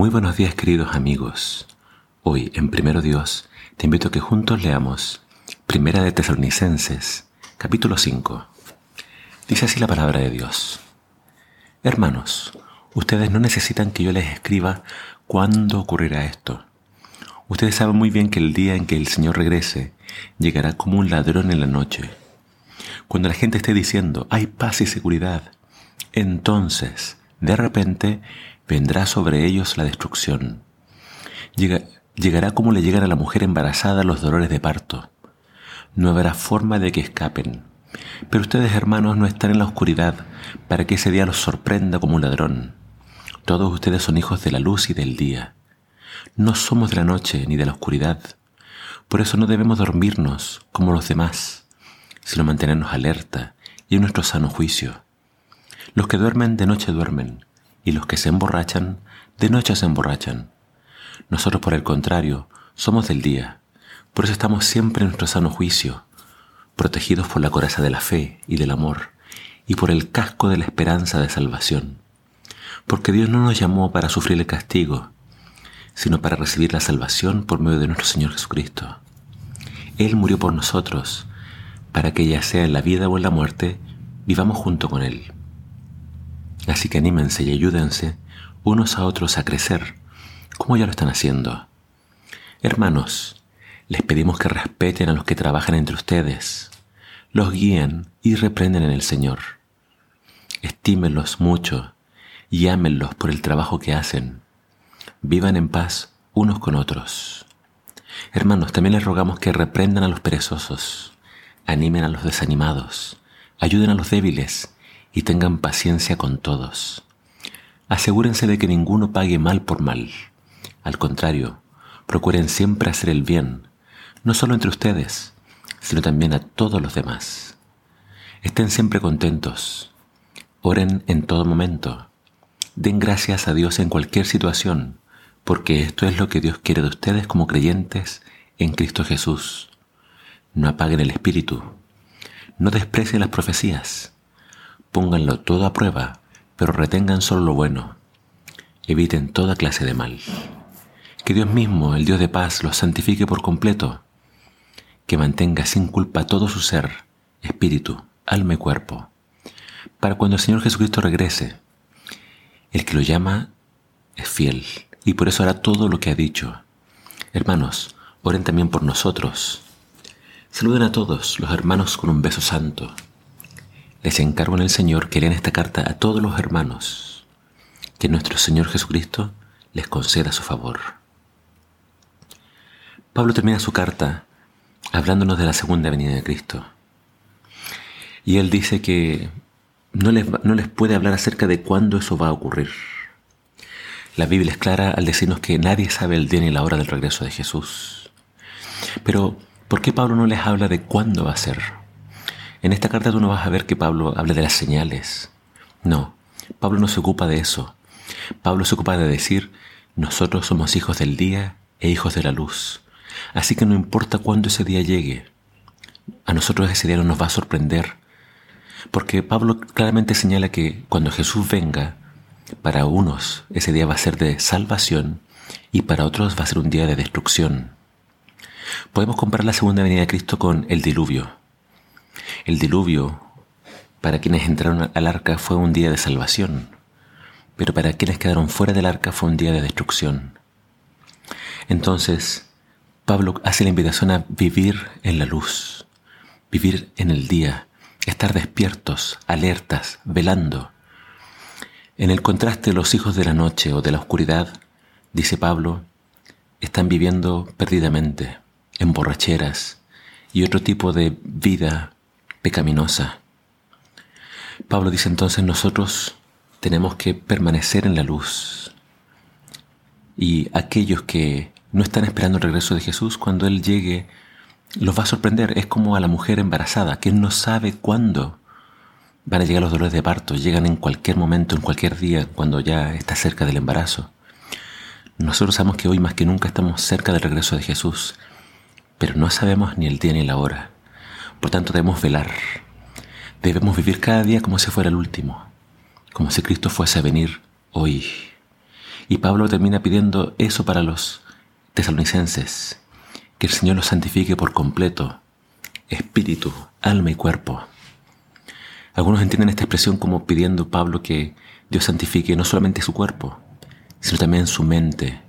Muy buenos días queridos amigos. Hoy en Primero Dios te invito a que juntos leamos Primera de Tesalonicenses, capítulo 5. Dice así la palabra de Dios. Hermanos, ustedes no necesitan que yo les escriba cuándo ocurrirá esto. Ustedes saben muy bien que el día en que el Señor regrese llegará como un ladrón en la noche. Cuando la gente esté diciendo hay paz y seguridad, entonces, de repente, vendrá sobre ellos la destrucción. llegará como le llegan a la mujer embarazada los dolores de parto. No habrá forma de que escapen. Pero ustedes, hermanos, no están en la oscuridad para que ese día los sorprenda como un ladrón. Todos ustedes son hijos de la luz y del día. No somos de la noche ni de la oscuridad. Por eso no debemos dormirnos como los demás, sino mantenernos alerta y en nuestro sano juicio. Los que duermen de noche duermen, y los que se emborrachan, de noche se emborrachan. Nosotros, por el contrario, somos del día. Por eso estamos siempre en nuestro sano juicio, protegidos por la coraza de la fe y del amor, y por el casco de la esperanza de salvación. Porque Dios no nos llamó para sufrir el castigo, sino para recibir la salvación por medio de nuestro Señor Jesucristo. Él murió por nosotros, para que ya sea en la vida o en la muerte, vivamos junto con Él. Así que anímense y ayúdense unos a otros a crecer, como ya lo están haciendo. Hermanos, les pedimos que respeten a los que trabajan entre ustedes, los guíen y reprenden en el Señor. Estímenlos mucho y ámenlos por el trabajo que hacen. Vivan en paz unos con otros. Hermanos, también les rogamos que reprendan a los perezosos, animen a los desanimados, ayuden a los débiles y tengan paciencia con todos. Asegúrense de que ninguno pague mal por mal. Al contrario, procuren siempre hacer el bien, no solo entre ustedes, sino también a todos los demás. Estén siempre contentos. Oren en todo momento. Den gracias a Dios en cualquier situación, porque esto es lo que Dios quiere de ustedes como creyentes en Cristo Jesús. No apaguen el espíritu. No desprecien las profecías. Pónganlo todo a prueba, pero retengan solo lo bueno. Eviten toda clase de mal. Que Dios mismo, el Dios de paz, los santifique por completo. Que mantenga sin culpa todo su ser, espíritu, alma y cuerpo. Para cuando el Señor Jesucristo regrese, el que lo llama es fiel y por eso hará todo lo que ha dicho. Hermanos, oren también por nosotros. Saluden a todos los hermanos con un beso santo. Les encargo en el Señor que lean esta carta a todos los hermanos, que nuestro Señor Jesucristo les conceda su favor. Pablo termina su carta hablándonos de la segunda venida de Cristo. Y él dice que no les, no les puede hablar acerca de cuándo eso va a ocurrir. La Biblia es clara al decirnos que nadie sabe el día ni la hora del regreso de Jesús. Pero, ¿por qué Pablo no les habla de cuándo va a ser? En esta carta tú no vas a ver que Pablo habla de las señales. No, Pablo no se ocupa de eso. Pablo se ocupa de decir, nosotros somos hijos del día e hijos de la luz. Así que no importa cuándo ese día llegue, a nosotros ese día no nos va a sorprender. Porque Pablo claramente señala que cuando Jesús venga, para unos ese día va a ser de salvación y para otros va a ser un día de destrucción. Podemos comparar la segunda venida de Cristo con el diluvio. El diluvio, para quienes entraron al arca, fue un día de salvación, pero para quienes quedaron fuera del arca fue un día de destrucción. Entonces, Pablo hace la invitación a vivir en la luz, vivir en el día, estar despiertos, alertas, velando. En el contraste los hijos de la noche o de la oscuridad, dice Pablo, están viviendo perdidamente, en borracheras y otro tipo de vida pecaminosa. Pablo dice entonces nosotros tenemos que permanecer en la luz. Y aquellos que no están esperando el regreso de Jesús, cuando Él llegue, los va a sorprender. Es como a la mujer embarazada, que no sabe cuándo van a llegar los dolores de parto. Llegan en cualquier momento, en cualquier día, cuando ya está cerca del embarazo. Nosotros sabemos que hoy más que nunca estamos cerca del regreso de Jesús, pero no sabemos ni el día ni la hora. Por tanto, debemos velar. Debemos vivir cada día como si fuera el último, como si Cristo fuese a venir hoy. Y Pablo termina pidiendo eso para los tesalonicenses, que el Señor los santifique por completo, espíritu, alma y cuerpo. Algunos entienden esta expresión como pidiendo Pablo que Dios santifique no solamente su cuerpo, sino también su mente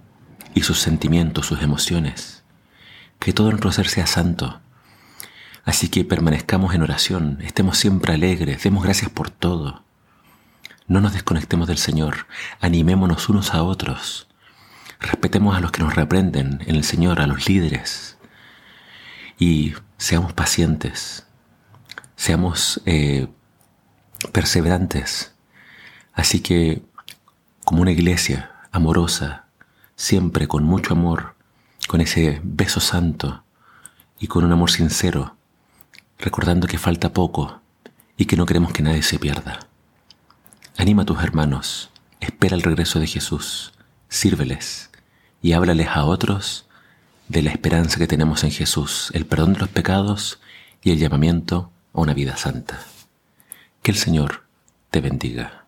y sus sentimientos, sus emociones. Que todo nuestro ser sea santo. Así que permanezcamos en oración, estemos siempre alegres, demos gracias por todo. No nos desconectemos del Señor, animémonos unos a otros. Respetemos a los que nos reprenden en el Señor, a los líderes. Y seamos pacientes, seamos eh, perseverantes. Así que, como una iglesia amorosa, siempre con mucho amor, con ese beso santo y con un amor sincero, recordando que falta poco y que no queremos que nadie se pierda. Anima a tus hermanos, espera el regreso de Jesús, sírveles y háblales a otros de la esperanza que tenemos en Jesús, el perdón de los pecados y el llamamiento a una vida santa. Que el Señor te bendiga.